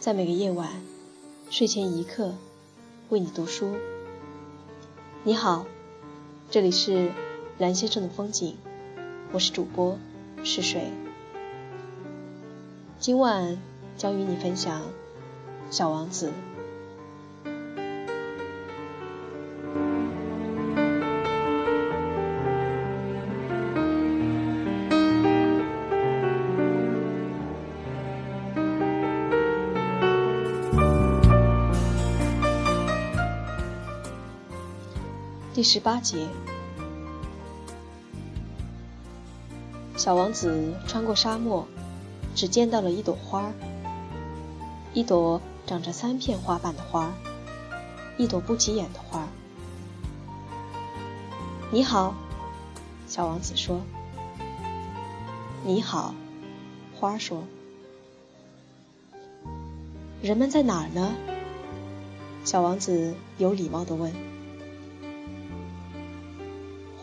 在每个夜晚，睡前一刻，为你读书。你好，这里是蓝先生的风景，我是主播是水。今晚将与你分享《小王子》。第十八节，小王子穿过沙漠，只见到了一朵花儿，一朵长着三片花瓣的花儿，一朵不起眼的花儿。你好，小王子说。你好，花儿说。人们在哪儿呢？小王子有礼貌地问。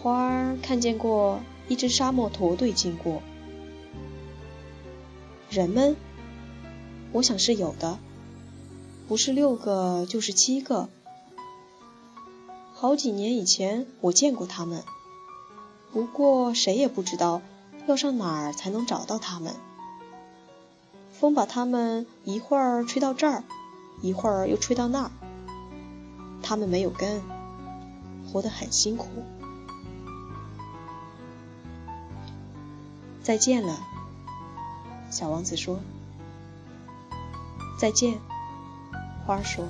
花儿看见过一支沙漠驼队经过，人们，我想是有的，不是六个就是七个。好几年以前我见过他们，不过谁也不知道要上哪儿才能找到他们。风把他们一会儿吹到这儿，一会儿又吹到那儿。他们没有根，活得很辛苦。再见了，小王子说。再见，花儿说。